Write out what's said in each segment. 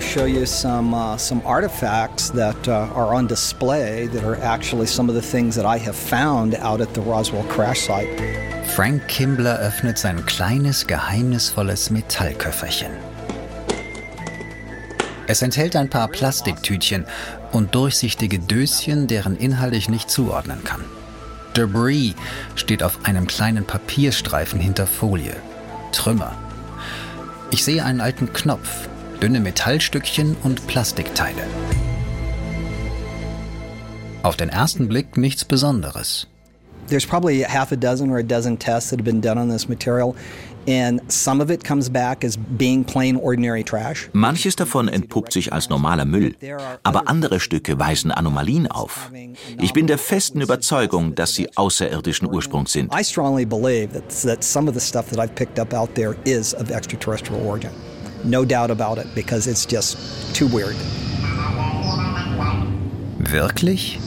to show you some uh, some artifacts that uh, are on display that are actually some of the things that I have found out at the Roswell crash site. Frank Kimbler öffnet sein kleines, geheimnisvolles Metallköfferchen. Es enthält ein paar Plastiktütchen und durchsichtige Döschen, deren Inhalt ich nicht zuordnen kann. Debris steht auf einem kleinen Papierstreifen hinter Folie. Trümmer. Ich sehe einen alten Knopf, dünne Metallstückchen und Plastikteile. Auf den ersten Blick nichts Besonderes. There's probably half a dozen or a dozen tests that have been done on this material. And some of it comes back as being plain ordinary trash. Manches davon entpuppt sich als normaler Müll, aber andere Stücke weisen Anomalien auf. Ich bin der festen Überzeugung, dass sie außerirdischen Ursprungs sind. I strongly believe that some of the stuff that I've picked up out there is of extraterrestrial origin. No doubt about it, because it's just too weird. Wirklich?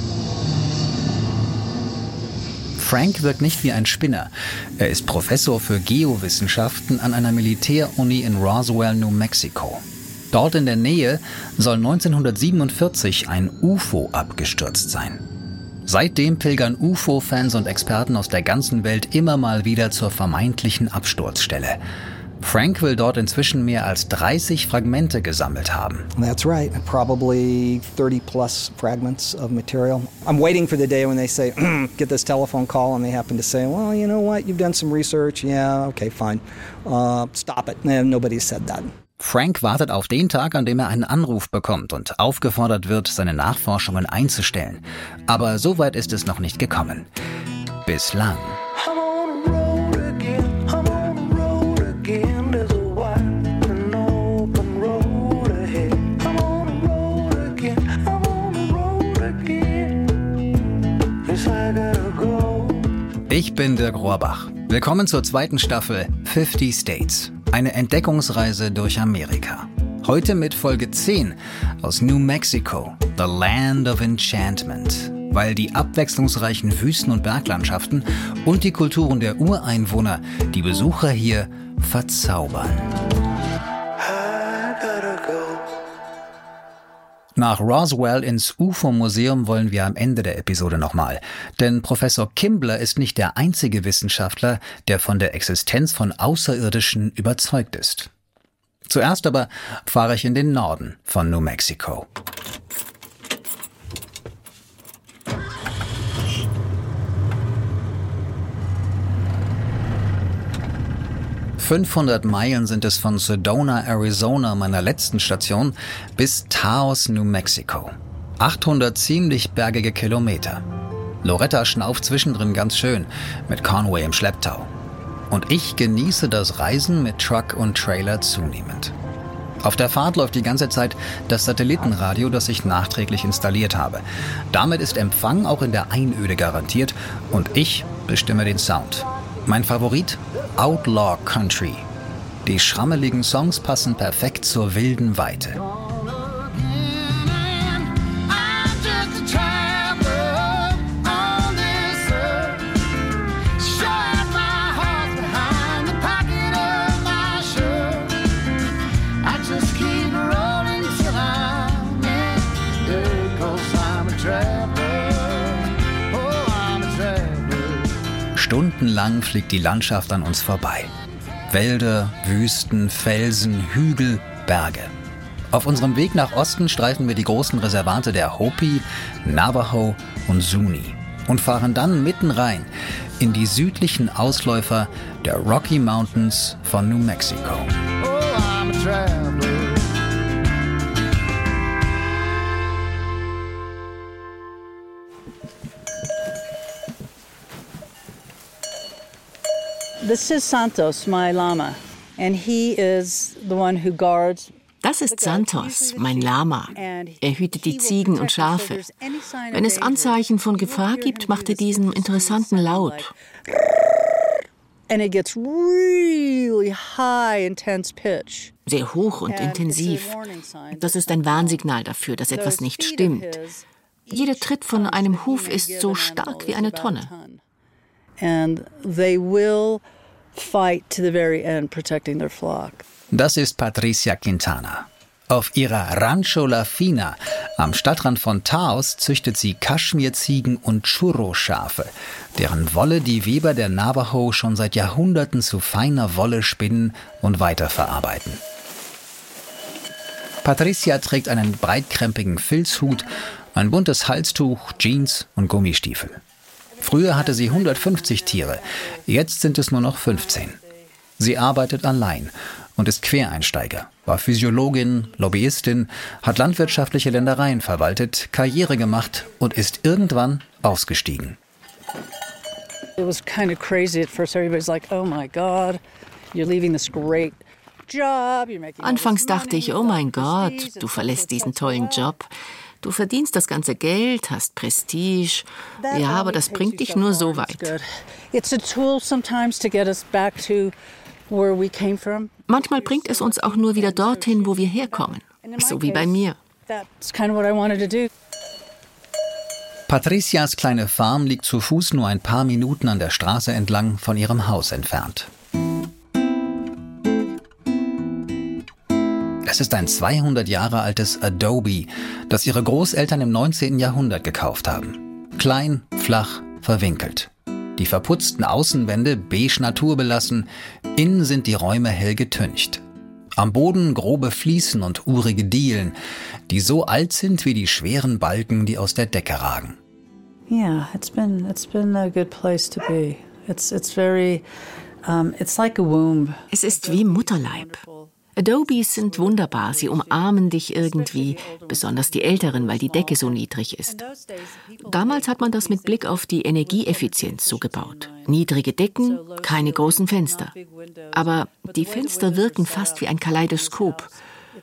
Frank wirkt nicht wie ein Spinner. Er ist Professor für Geowissenschaften an einer Militäruni in Roswell, New Mexico. Dort in der Nähe soll 1947 ein UFO abgestürzt sein. Seitdem pilgern UFO-Fans und Experten aus der ganzen Welt immer mal wieder zur vermeintlichen Absturzstelle. Frank will dort inzwischen mehr als 30 Fragmente gesammelt haben. That's right, probably 30 plus fragments of material. I'm waiting for the day when they say, get this telephone call, and they happen to say, well, you know what, you've done some research. Yeah, okay, fine. Uh, stop it. No, nobody said that. Frank wartet auf den Tag, an dem er einen Anruf bekommt und aufgefordert wird, seine Nachforschungen einzustellen. Aber so weit ist es noch nicht gekommen. Bislang. Ich bin Dirk Rohrbach. Willkommen zur zweiten Staffel 50 States. Eine Entdeckungsreise durch Amerika. Heute mit Folge 10 aus New Mexico, The Land of Enchantment. Weil die abwechslungsreichen Wüsten- und Berglandschaften und die Kulturen der Ureinwohner die Besucher hier verzaubern. Nach Roswell ins UFO-Museum wollen wir am Ende der Episode nochmal. Denn Professor Kimbler ist nicht der einzige Wissenschaftler, der von der Existenz von Außerirdischen überzeugt ist. Zuerst aber fahre ich in den Norden von New Mexico. 500 Meilen sind es von Sedona, Arizona, meiner letzten Station, bis Taos, New Mexico. 800 ziemlich bergige Kilometer. Loretta schnauft zwischendrin ganz schön, mit Conway im Schlepptau. Und ich genieße das Reisen mit Truck und Trailer zunehmend. Auf der Fahrt läuft die ganze Zeit das Satellitenradio, das ich nachträglich installiert habe. Damit ist Empfang auch in der Einöde garantiert und ich bestimme den Sound. Mein Favorit? Outlaw Country. Die schrammeligen Songs passen perfekt zur wilden Weite. Stundenlang fliegt die Landschaft an uns vorbei. Wälder, Wüsten, Felsen, Hügel, Berge. Auf unserem Weg nach Osten streifen wir die großen Reservate der Hopi, Navajo und Zuni und fahren dann mitten rein in die südlichen Ausläufer der Rocky Mountains von New Mexico. Oh, This is Santos, my Lama, and he is the one who guards das ist Santos, mein Lama. Er hütet die Ziegen und Schafe. Wenn es Anzeichen von Gefahr gibt, macht er diesen interessanten Laut. Sehr hoch und intensiv. Das ist ein Warnsignal dafür, dass etwas nicht stimmt. Jeder Tritt von einem Huf ist so stark wie eine Tonne. And they will fight to the very end protecting their flock. Das ist Patricia Quintana. Auf ihrer Rancho La Fina am Stadtrand von Taos züchtet sie Kaschmirziegen und Churro-Schafe, deren Wolle die Weber der Navajo schon seit Jahrhunderten zu feiner Wolle spinnen und weiterverarbeiten. Patricia trägt einen breitkrempigen Filzhut, ein buntes Halstuch, Jeans und Gummistiefel. Früher hatte sie 150 Tiere, jetzt sind es nur noch 15. Sie arbeitet allein und ist Quereinsteiger, war Physiologin, Lobbyistin, hat landwirtschaftliche Ländereien verwaltet, Karriere gemacht und ist irgendwann ausgestiegen. It was kind of crazy at first. Everybody's like, "Oh my God, you're leaving this great Anfangs dachte ich, oh mein Gott, du verlässt diesen tollen Job. Du verdienst das ganze Geld, hast Prestige. Ja, aber das bringt dich nur so weit. Manchmal bringt es uns auch nur wieder dorthin, wo wir herkommen. So wie bei mir. Patricias kleine Farm liegt zu Fuß nur ein paar Minuten an der Straße entlang von ihrem Haus entfernt. Es ist ein 200 Jahre altes Adobe, das ihre Großeltern im 19. Jahrhundert gekauft haben. Klein, flach, verwinkelt. Die verputzten Außenwände beige naturbelassen, innen sind die Räume hell getüncht. Am Boden grobe Fliesen und urige Dielen, die so alt sind wie die schweren Balken, die aus der Decke ragen. Yeah, it's been it's been a good place to be. It's it's very um, it's like a womb. Es ist wie Mutterleib. Adobes sind wunderbar, sie umarmen dich irgendwie, besonders die älteren, weil die Decke so niedrig ist. Damals hat man das mit Blick auf die Energieeffizienz so gebaut. Niedrige Decken, keine großen Fenster. Aber die Fenster wirken fast wie ein Kaleidoskop.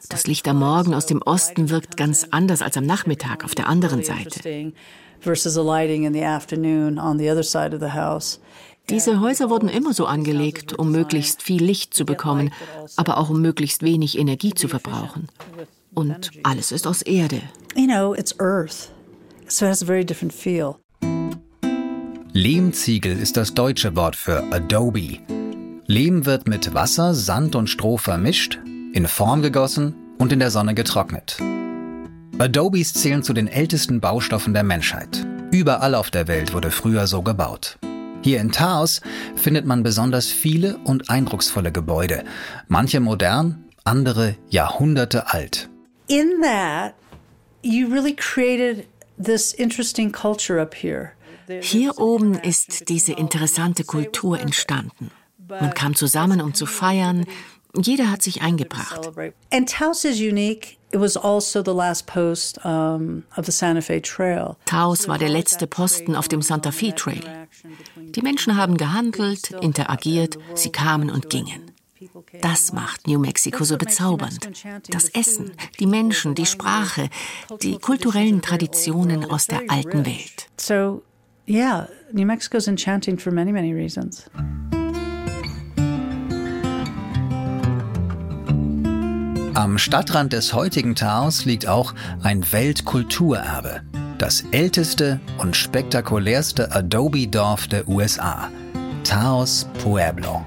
Das Licht am Morgen aus dem Osten wirkt ganz anders als am Nachmittag auf der anderen Seite. versus the lighting in the afternoon on the other side of the house. Diese Häuser wurden immer so angelegt, um möglichst viel Licht zu bekommen, aber auch um möglichst wenig Energie zu verbrauchen. Und alles ist aus Erde. Lehmziegel ist das deutsche Wort für Adobe. Lehm wird mit Wasser, Sand und Stroh vermischt, in Form gegossen und in der Sonne getrocknet. Adobes zählen zu den ältesten Baustoffen der Menschheit. Überall auf der Welt wurde früher so gebaut. Hier in Taos findet man besonders viele und eindrucksvolle Gebäude, manche modern, andere Jahrhunderte alt. In that you really created this interesting culture up here. Hier oben ist diese interessante Kultur entstanden. Man kam zusammen, um zu feiern. Jeder hat sich eingebracht. And Taos is unique Taos war der letzte Posten auf dem Santa Fe Trail. Die Menschen haben gehandelt, interagiert, sie kamen und gingen. Das macht New Mexico so bezaubernd. Das Essen, die Menschen, die Sprache, die kulturellen Traditionen aus der alten Welt. So, yeah, New Mexico is enchanting for many, many reasons. Am Stadtrand des heutigen Taos liegt auch ein Weltkulturerbe, das älteste und spektakulärste Adobe-Dorf der USA, Taos Pueblo.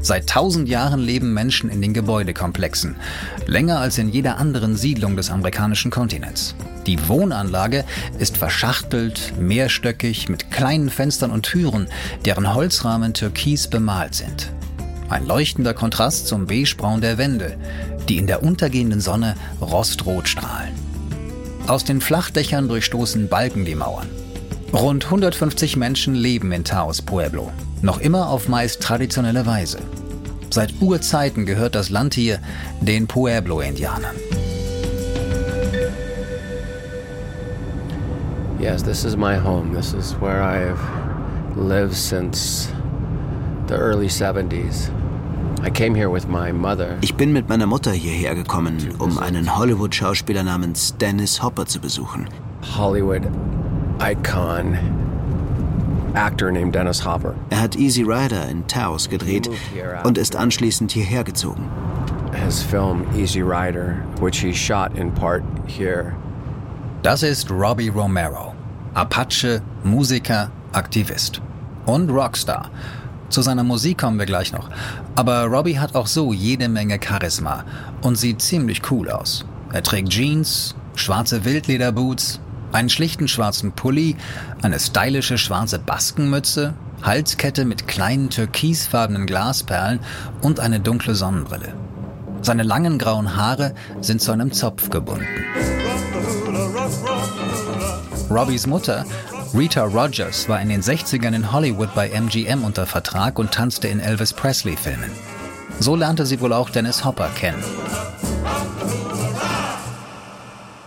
Seit tausend Jahren leben Menschen in den Gebäudekomplexen, länger als in jeder anderen Siedlung des amerikanischen Kontinents. Die Wohnanlage ist verschachtelt, mehrstöckig, mit kleinen Fenstern und Türen, deren Holzrahmen türkis bemalt sind. Ein leuchtender Kontrast zum beigebraun der Wände, die in der untergehenden Sonne rostrot strahlen. Aus den Flachdächern durchstoßen Balken die Mauern. Rund 150 Menschen leben in Taos Pueblo, noch immer auf meist traditionelle Weise. Seit Urzeiten gehört das Land hier den Pueblo-Indianern. Yes, this is my home. This is where I've lived since the early 70s. I came here with my mother. Ich bin mit meiner Mutter hierher gekommen, um einen Hollywood-Schauspieler namens Dennis Hopper zu besuchen. Hollywood icon actor named Dennis Hopper. Er hat Easy Rider in Taos gedreht und ist anschließend hierher gezogen. His film Easy Rider, which he shot in part here. Das ist Robbie Romero, Apache, Musiker, Aktivist und Rockstar. Zu seiner Musik kommen wir gleich noch. Aber Robbie hat auch so jede Menge Charisma und sieht ziemlich cool aus. Er trägt Jeans, schwarze Wildlederboots, einen schlichten schwarzen Pulli, eine stylische schwarze Baskenmütze, Halskette mit kleinen türkisfarbenen Glasperlen und eine dunkle Sonnenbrille. Seine langen grauen Haare sind zu einem Zopf gebunden. Robbies Mutter, Rita Rogers, war in den 60ern in Hollywood bei MGM unter Vertrag und tanzte in Elvis Presley-Filmen. So lernte sie wohl auch Dennis Hopper kennen.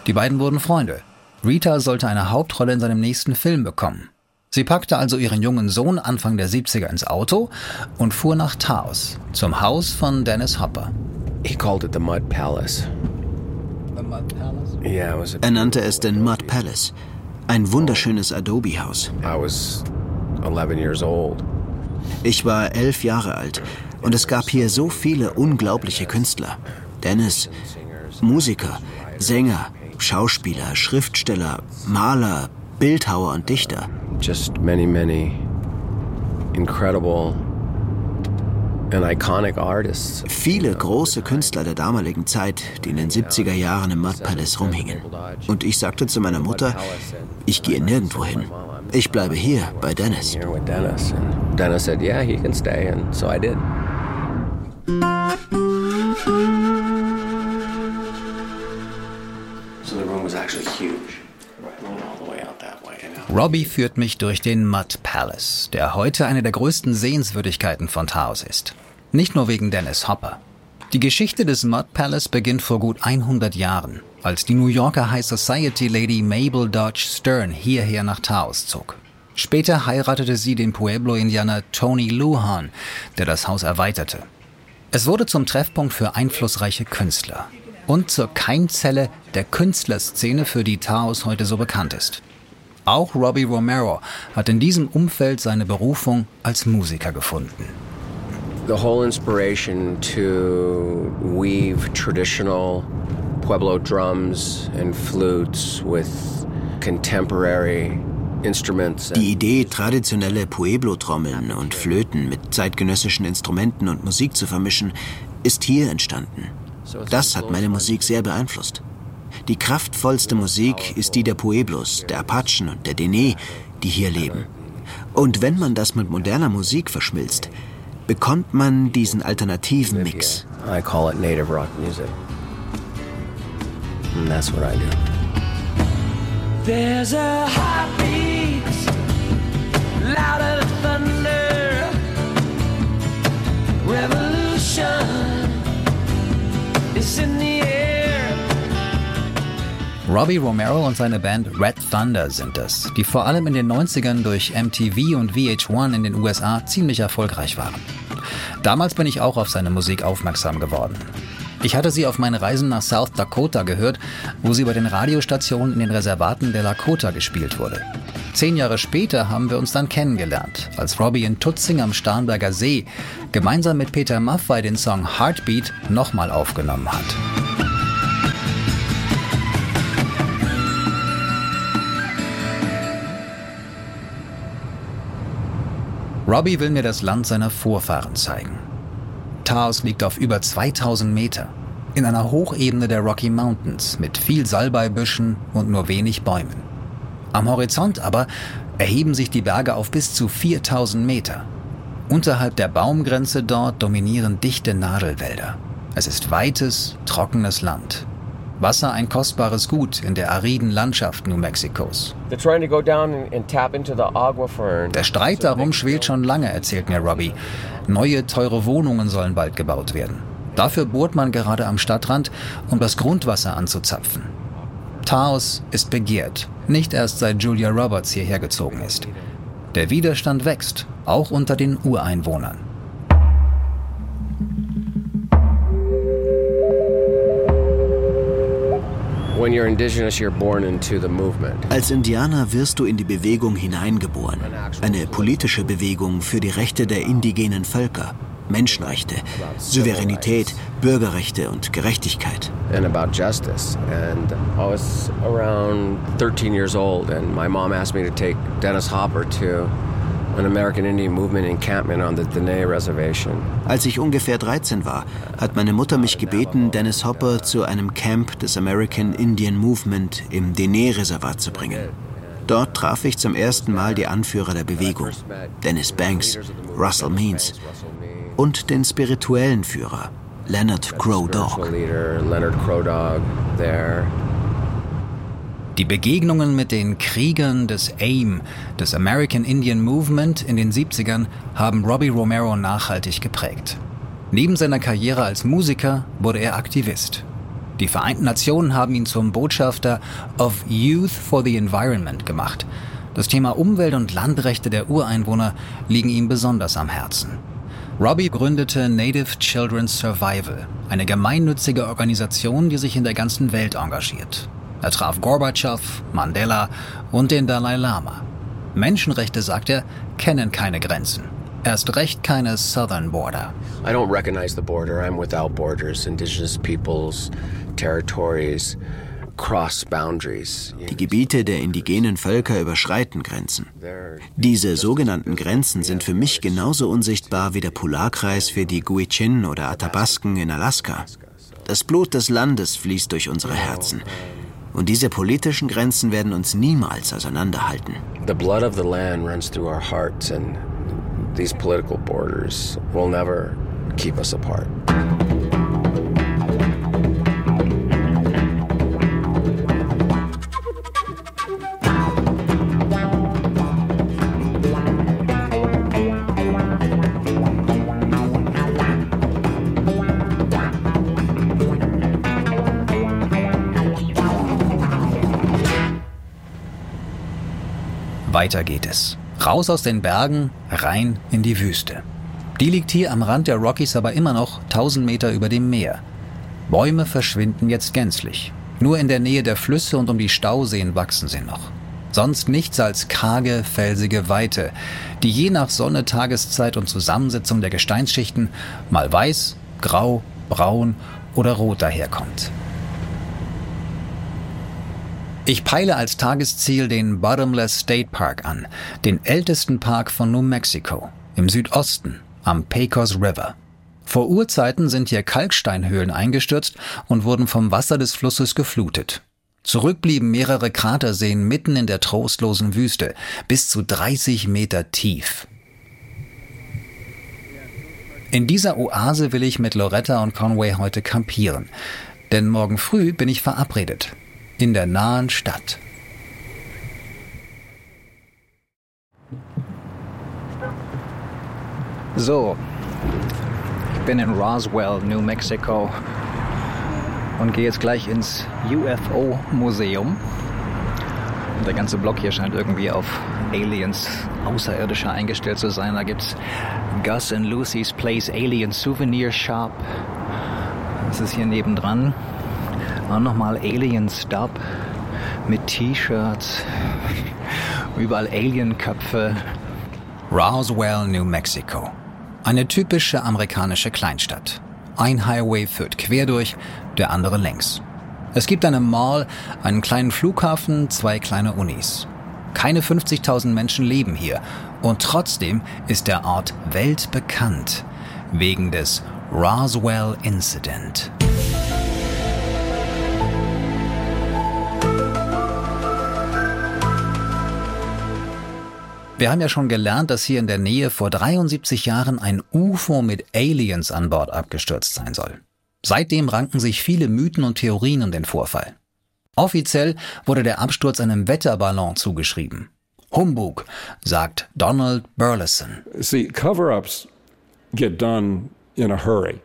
Die beiden wurden Freunde. Rita sollte eine Hauptrolle in seinem nächsten Film bekommen. Sie packte also ihren jungen Sohn Anfang der 70er ins Auto und fuhr nach Taos, zum Haus von Dennis Hopper. He called it the Mud Palace. Er nannte es den Mud Palace. Ein wunderschönes Adobe-Haus. I was 11 years old. Ich war elf Jahre alt und es gab hier so viele unglaubliche Künstler. Dennis, Musiker, Sänger, Schauspieler, Schriftsteller, Maler, Bildhauer und Dichter. Just many, many incredible. Viele große Künstler der damaligen Zeit, die in den 70er Jahren im Mud Palace rumhingen. Und ich sagte zu meiner Mutter, ich gehe nirgendwo hin. Ich bleibe hier bei Dennis. Dennis said, yeah, he can stay. And so I did. So the room was actually huge. Robbie führt mich durch den Mud Palace, der heute eine der größten Sehenswürdigkeiten von Taos ist. Nicht nur wegen Dennis Hopper. Die Geschichte des Mud Palace beginnt vor gut 100 Jahren, als die New Yorker High Society Lady Mabel Dodge Stern hierher nach Taos zog. Später heiratete sie den Pueblo-Indianer Tony Lujan, der das Haus erweiterte. Es wurde zum Treffpunkt für einflussreiche Künstler und zur Keimzelle der Künstlerszene, für die Taos heute so bekannt ist. Auch Robbie Romero hat in diesem Umfeld seine Berufung als Musiker gefunden. The whole inspiration to weave traditional Pueblo drums and flutes with contemporary instruments. Die Idee, traditionelle Pueblo-Trommeln und Flöten mit zeitgenössischen Instrumenten und Musik zu vermischen, ist hier entstanden. Das hat meine Musik sehr beeinflusst. Die kraftvollste Musik ist die der Pueblos, der Apachen und der Dene, die hier leben. Und wenn man das mit moderner Musik verschmilzt, bekommt man diesen alternativen Mix. I call it native rock music. And that's what I do. There's a heartbeat louder than thunder. Revolution is in the air. Robbie Romero und seine Band Red Thunder sind es, die vor allem in den 90ern durch MTV und VH1 in den USA ziemlich erfolgreich waren. Damals bin ich auch auf seine Musik aufmerksam geworden. Ich hatte sie auf meinen Reisen nach South Dakota gehört, wo sie bei den Radiostationen in den Reservaten der Lakota gespielt wurde. Zehn Jahre später haben wir uns dann kennengelernt, als Robbie in Tutzing am Starnberger See gemeinsam mit Peter Maffay den Song Heartbeat nochmal aufgenommen hat. Robbie will mir das Land seiner Vorfahren zeigen. Taos liegt auf über 2000 Meter, in einer Hochebene der Rocky Mountains mit viel Salbeibüschen und nur wenig Bäumen. Am Horizont aber erheben sich die Berge auf bis zu 4000 Meter. Unterhalb der Baumgrenze dort dominieren dichte Nadelwälder. Es ist weites, trockenes Land. Wasser ein kostbares Gut in der ariden Landschaft New Mexikos. Der Streit darum schwelt schon lange, erzählt mir Robbie. Neue, teure Wohnungen sollen bald gebaut werden. Dafür bohrt man gerade am Stadtrand, um das Grundwasser anzuzapfen. Taos ist begehrt, nicht erst seit Julia Roberts hierher gezogen ist. Der Widerstand wächst, auch unter den Ureinwohnern. Als Indianer wirst du in die Bewegung hineingeboren. Eine politische Bewegung für die Rechte der indigenen Völker. Menschenrechte, Souveränität, Bürgerrechte und Gerechtigkeit. and about justice. And I was around 13 years old, and my mom asked me to take Dennis Hopper to an American Indian movement encampment on the Dene Reservation. Als ich ungefähr 13 war, hat meine Mutter mich gebeten, Dennis Hopper zu einem Camp des American Indian Movement im Dene-Reservat zu bringen. Dort traf ich zum ersten Mal die Anführer der Bewegung, Dennis Banks, Russell Means und den spirituellen Führer, Leonard Crow Dog. Leonard Crow Dog there. Die Begegnungen mit den Kriegern des AIM, des American Indian Movement in den 70ern, haben Robbie Romero nachhaltig geprägt. Neben seiner Karriere als Musiker wurde er Aktivist. Die Vereinten Nationen haben ihn zum Botschafter of Youth for the Environment gemacht. Das Thema Umwelt- und Landrechte der Ureinwohner liegen ihm besonders am Herzen. Robbie gründete Native Children's Survival, eine gemeinnützige Organisation, die sich in der ganzen Welt engagiert. Er traf Gorbatschow, Mandela und den Dalai Lama. Menschenrechte, sagt er, kennen keine Grenzen. Erst recht keine Southern Border. I don't recognize the border. I'm without borders. Indigenous peoples, territories, cross boundaries. Die Gebiete der indigenen Völker überschreiten Grenzen. Diese sogenannten Grenzen sind für mich genauso unsichtbar wie der Polarkreis für die Gwich'in oder Athabasken in Alaska. Das Blut des Landes fließt durch unsere Herzen. Und diese politischen Grenzen werden uns niemals auseinanderhalten. The blood of the land runs through our hearts and these political borders will never keep us apart. Weiter geht es. Raus aus den Bergen, rein in die Wüste. Die liegt hier am Rand der Rockies aber immer noch 1000 Meter über dem Meer. Bäume verschwinden jetzt gänzlich. Nur in der Nähe der Flüsse und um die Stauseen wachsen sie noch. Sonst nichts als karge, felsige Weite, die je nach Sonne, Tageszeit und Zusammensetzung der Gesteinsschichten mal weiß, grau, braun oder rot daherkommt. Ich peile als Tagesziel den Bottomless State Park an, den ältesten Park von New Mexico, im Südosten, am Pecos River. Vor Urzeiten sind hier Kalksteinhöhlen eingestürzt und wurden vom Wasser des Flusses geflutet. Zurück blieben mehrere Kraterseen mitten in der trostlosen Wüste, bis zu 30 Meter tief. In dieser Oase will ich mit Loretta und Conway heute kampieren, denn morgen früh bin ich verabredet in der nahen Stadt. So, ich bin in Roswell, New Mexico und gehe jetzt gleich ins UFO-Museum. Der ganze Block hier scheint irgendwie auf Aliens, Außerirdische eingestellt zu sein. Da gibt's Gus and Lucy's Place Alien Souvenir Shop. Das ist hier nebendran. Auch nochmal Alien Stop mit T-Shirts. Überall Alienköpfe. Roswell, New Mexico. Eine typische amerikanische Kleinstadt. Ein Highway führt quer durch, der andere längs. Es gibt eine Mall, einen kleinen Flughafen, zwei kleine Unis. Keine 50.000 Menschen leben hier und trotzdem ist der Ort weltbekannt wegen des Roswell Incident. Wir haben ja schon gelernt, dass hier in der Nähe vor 73 Jahren ein UFO mit Aliens an Bord abgestürzt sein soll. Seitdem ranken sich viele Mythen und Theorien um den Vorfall. Offiziell wurde der Absturz einem Wetterballon zugeschrieben. Humbug, sagt Donald Burleson. See, cover-ups get done in a hurry.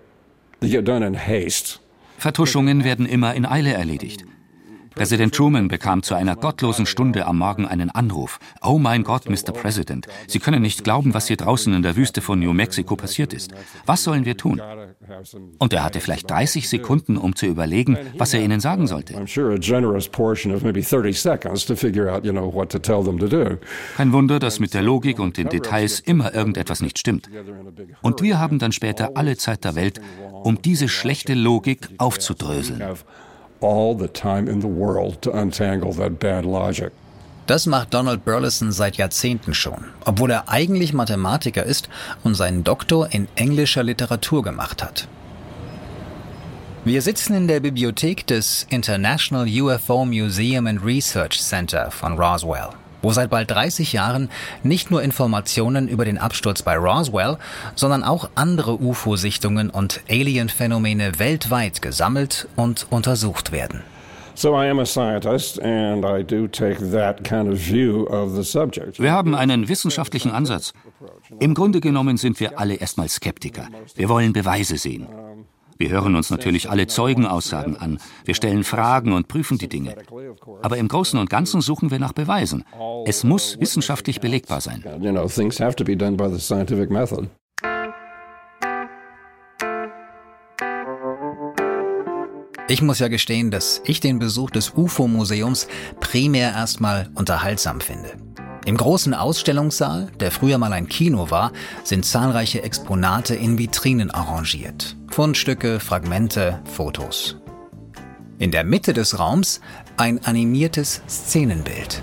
They get done in haste. Vertuschungen werden immer in Eile erledigt. Präsident Truman bekam zu einer gottlosen Stunde am Morgen einen Anruf. Oh mein Gott, Mr. President, Sie können nicht glauben, was hier draußen in der Wüste von New Mexico passiert ist. Was sollen wir tun? Und er hatte vielleicht 30 Sekunden, um zu überlegen, was er ihnen sagen sollte. I'm sure a generous portion of maybe 30 seconds to figure out, you know, what to tell them to do. Kein Wunder, dass mit der Logik und den Details immer irgendetwas nicht stimmt. Und wir haben dann später alle Zeit der Welt, um diese schlechte Logik aufzudröseln. All the time in the world to untangle that bad logic. Das macht Donald Burleson seit Jahrzehnten schon, obwohl er eigentlich Mathematiker ist und seinen Doktor in englischer Literatur gemacht hat. Wir sitzen in der Bibliothek des International UFO Museum and Research Center von Roswell, wo seit bald 30 Jahren nicht nur Informationen über den Absturz bei Roswell, sondern auch andere UFO-Sichtungen und Alien-Phänomene weltweit gesammelt und untersucht werden. Wir haben einen wissenschaftlichen Ansatz. Im Grunde genommen sind wir alle erstmal Skeptiker. Wir wollen Beweise sehen. Wir hören uns natürlich alle Zeugenaussagen an. Wir stellen Fragen und prüfen die Dinge. Aber im Großen und Ganzen suchen wir nach Beweisen. Es muss wissenschaftlich belegbar sein. Ich muss ja gestehen, dass ich den Besuch des UFO-Museums primär erstmal unterhaltsam finde. Im großen Ausstellungssaal, der früher mal ein Kino war, sind zahlreiche Exponate in Vitrinen arrangiert. Fundstücke, Fragmente, Fotos. In der Mitte des Raums ein animiertes Szenenbild.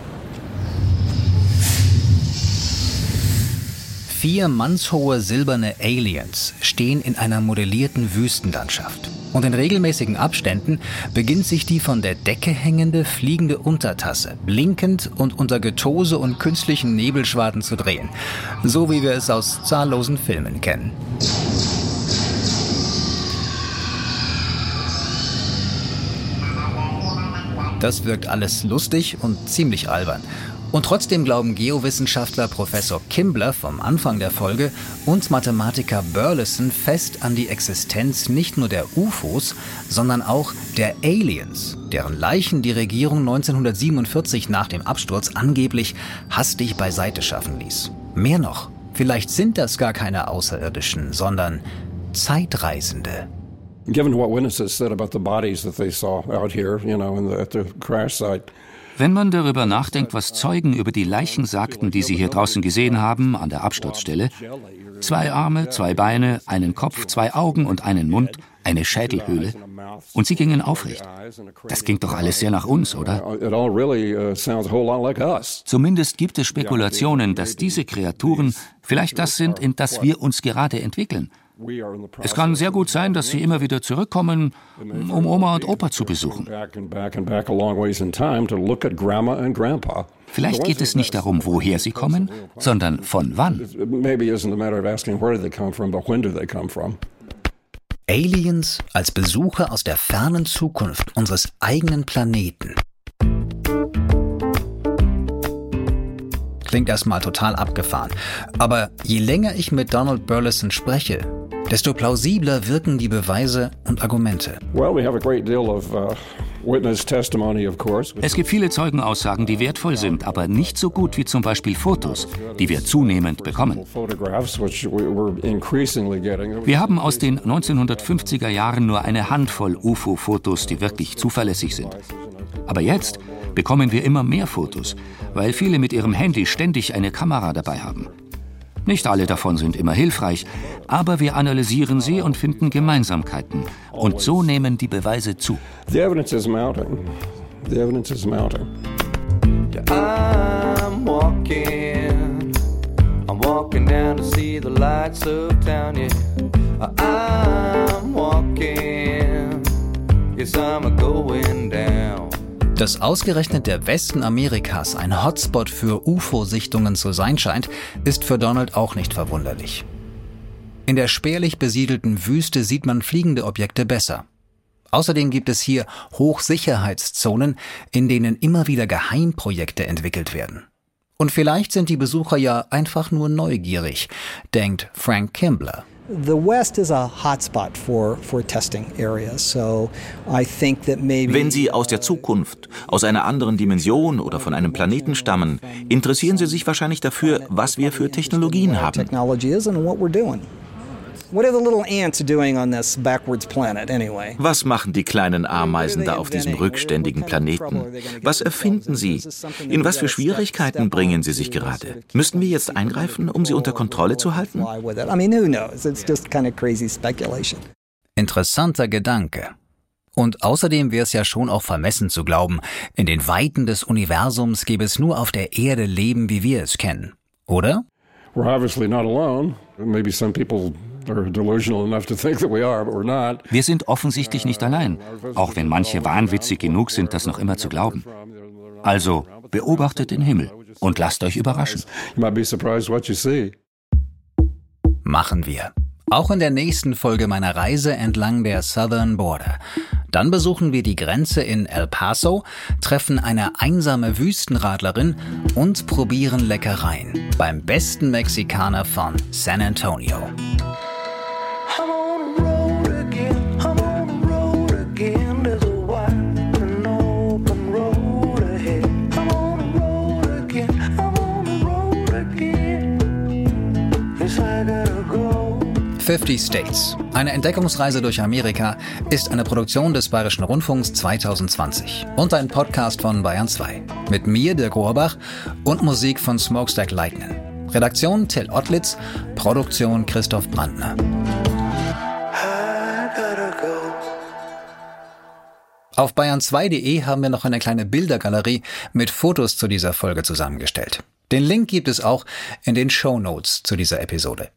Vier mannshohe silberne Aliens stehen in einer modellierten Wüstenlandschaft. Und in regelmäßigen Abständen beginnt sich die von der Decke hängende fliegende Untertasse blinkend und unter Getose und künstlichen Nebelschwaden zu drehen. So wie wir es aus zahllosen Filmen kennen. Das wirkt alles lustig und ziemlich albern. Und trotzdem glauben Geowissenschaftler Professor Kimbler vom Anfang der Folge und Mathematiker Burleson fest an die Existenz nicht nur der UFOs, sondern auch der Aliens, deren Leichen die Regierung 1947 nach dem Absturz angeblich hastig beiseite schaffen ließ. Mehr noch, vielleicht sind das gar keine Außerirdischen, sondern Zeitreisende. Given what witnesses said about the bodies that they saw out here, you know, the, at the crash site. Wenn man darüber nachdenkt, was Zeugen über die Leichen sagten, die sie hier draußen gesehen haben, an der Absturzstelle, zwei Arme, zwei Beine, einen Kopf, zwei Augen und einen Mund, eine Schädelhöhle, und sie gingen aufrecht. Das klingt doch alles sehr nach uns, oder? Zumindest gibt es Spekulationen, dass diese Kreaturen vielleicht das sind, in das wir uns gerade entwickeln. Es kann sehr gut sein, dass sie immer wieder zurückkommen, um Oma und Opa zu besuchen. Vielleicht geht es nicht darum, woher sie kommen, sondern von wann. Aliens als Besucher aus der fernen Zukunft unseres eigenen Planeten. Klingt erstmal total abgefahren. Aber je länger ich mit Donald Burleson spreche, desto plausibler wirken die Beweise und Argumente. Well, we have a great deal of uh, witness testimony, of course. Es gibt viele Zeugenaussagen, die wertvoll sind, aber nicht so gut wie zum Beispiel Fotos, die wir zunehmend bekommen. Wir haben aus den 1950er Jahren nur eine Handvoll UFO-Fotos, die wirklich zuverlässig sind. Aber jetzt bekommen wir immer mehr Fotos, weil viele mit ihrem Handy ständig eine Kamera dabei haben. Nicht alle davon sind immer hilfreich, aber wir analysieren sie und finden Gemeinsamkeiten. Und so nehmen die Beweise zu. The evidence is mounting. The evidence is mounting. I'm walking, I'm walking down to see the lights of town. Yeah, Dass ausgerechnet der Westen Amerikas ein Hotspot für UFO-Sichtungen zu sein scheint, ist für Donald auch nicht verwunderlich. In der spärlich besiedelten Wüste sieht man fliegende Objekte besser. Außerdem gibt es hier Hochsicherheitszonen, in denen immer wieder Geheimprojekte entwickelt werden. Und vielleicht sind die Besucher ja einfach nur neugierig, denkt Frank Kimbler. The West is a hotspot for, for testing areas, so I think that maybe. Wenn Sie aus der Zukunft, aus einer anderen Dimension oder von einem Planeten stammen, interessieren Sie sich wahrscheinlich dafür, was wir für Technologien haben. Was machen die kleinen Ameisen da auf diesem rückständigen Planeten? Was erfinden sie? In was für Schwierigkeiten bringen sie sich gerade? Müssten wir jetzt eingreifen, um sie unter Kontrolle zu halten? Interessanter Gedanke. Und außerdem wäre es ja schon auch vermessen zu glauben, in den Weiten des Universums gäbe es nur auf der Erde Leben, wie wir es kennen. Oder? We're obviously not alone. Maybe some people wir sind offensichtlich nicht allein, auch wenn manche wahnwitzig genug sind, das noch immer zu glauben. Also beobachtet den Himmel und lasst euch überraschen. Machen wir. Auch in der nächsten Folge meiner Reise entlang der Southern Border. Dann besuchen wir die Grenze in El Paso, treffen eine einsame Wüstenradlerin und probieren Leckereien beim besten Mexikaner von San Antonio. Fifty States. Eine Entdeckungsreise durch Amerika ist eine Produktion des Bayerischen Rundfunks 2020 und ein Podcast von Bayern 2. Mit mir, Dirk Rohrbach, und Musik von Smokestack Lightning. Redaktion Till Ottlitz, Produktion Christoph Brandner. Auf bayern2.de haben wir noch eine kleine Bildergalerie mit Fotos zu dieser Folge zusammengestellt. Den Link gibt es auch in den Show Notes zu dieser Episode.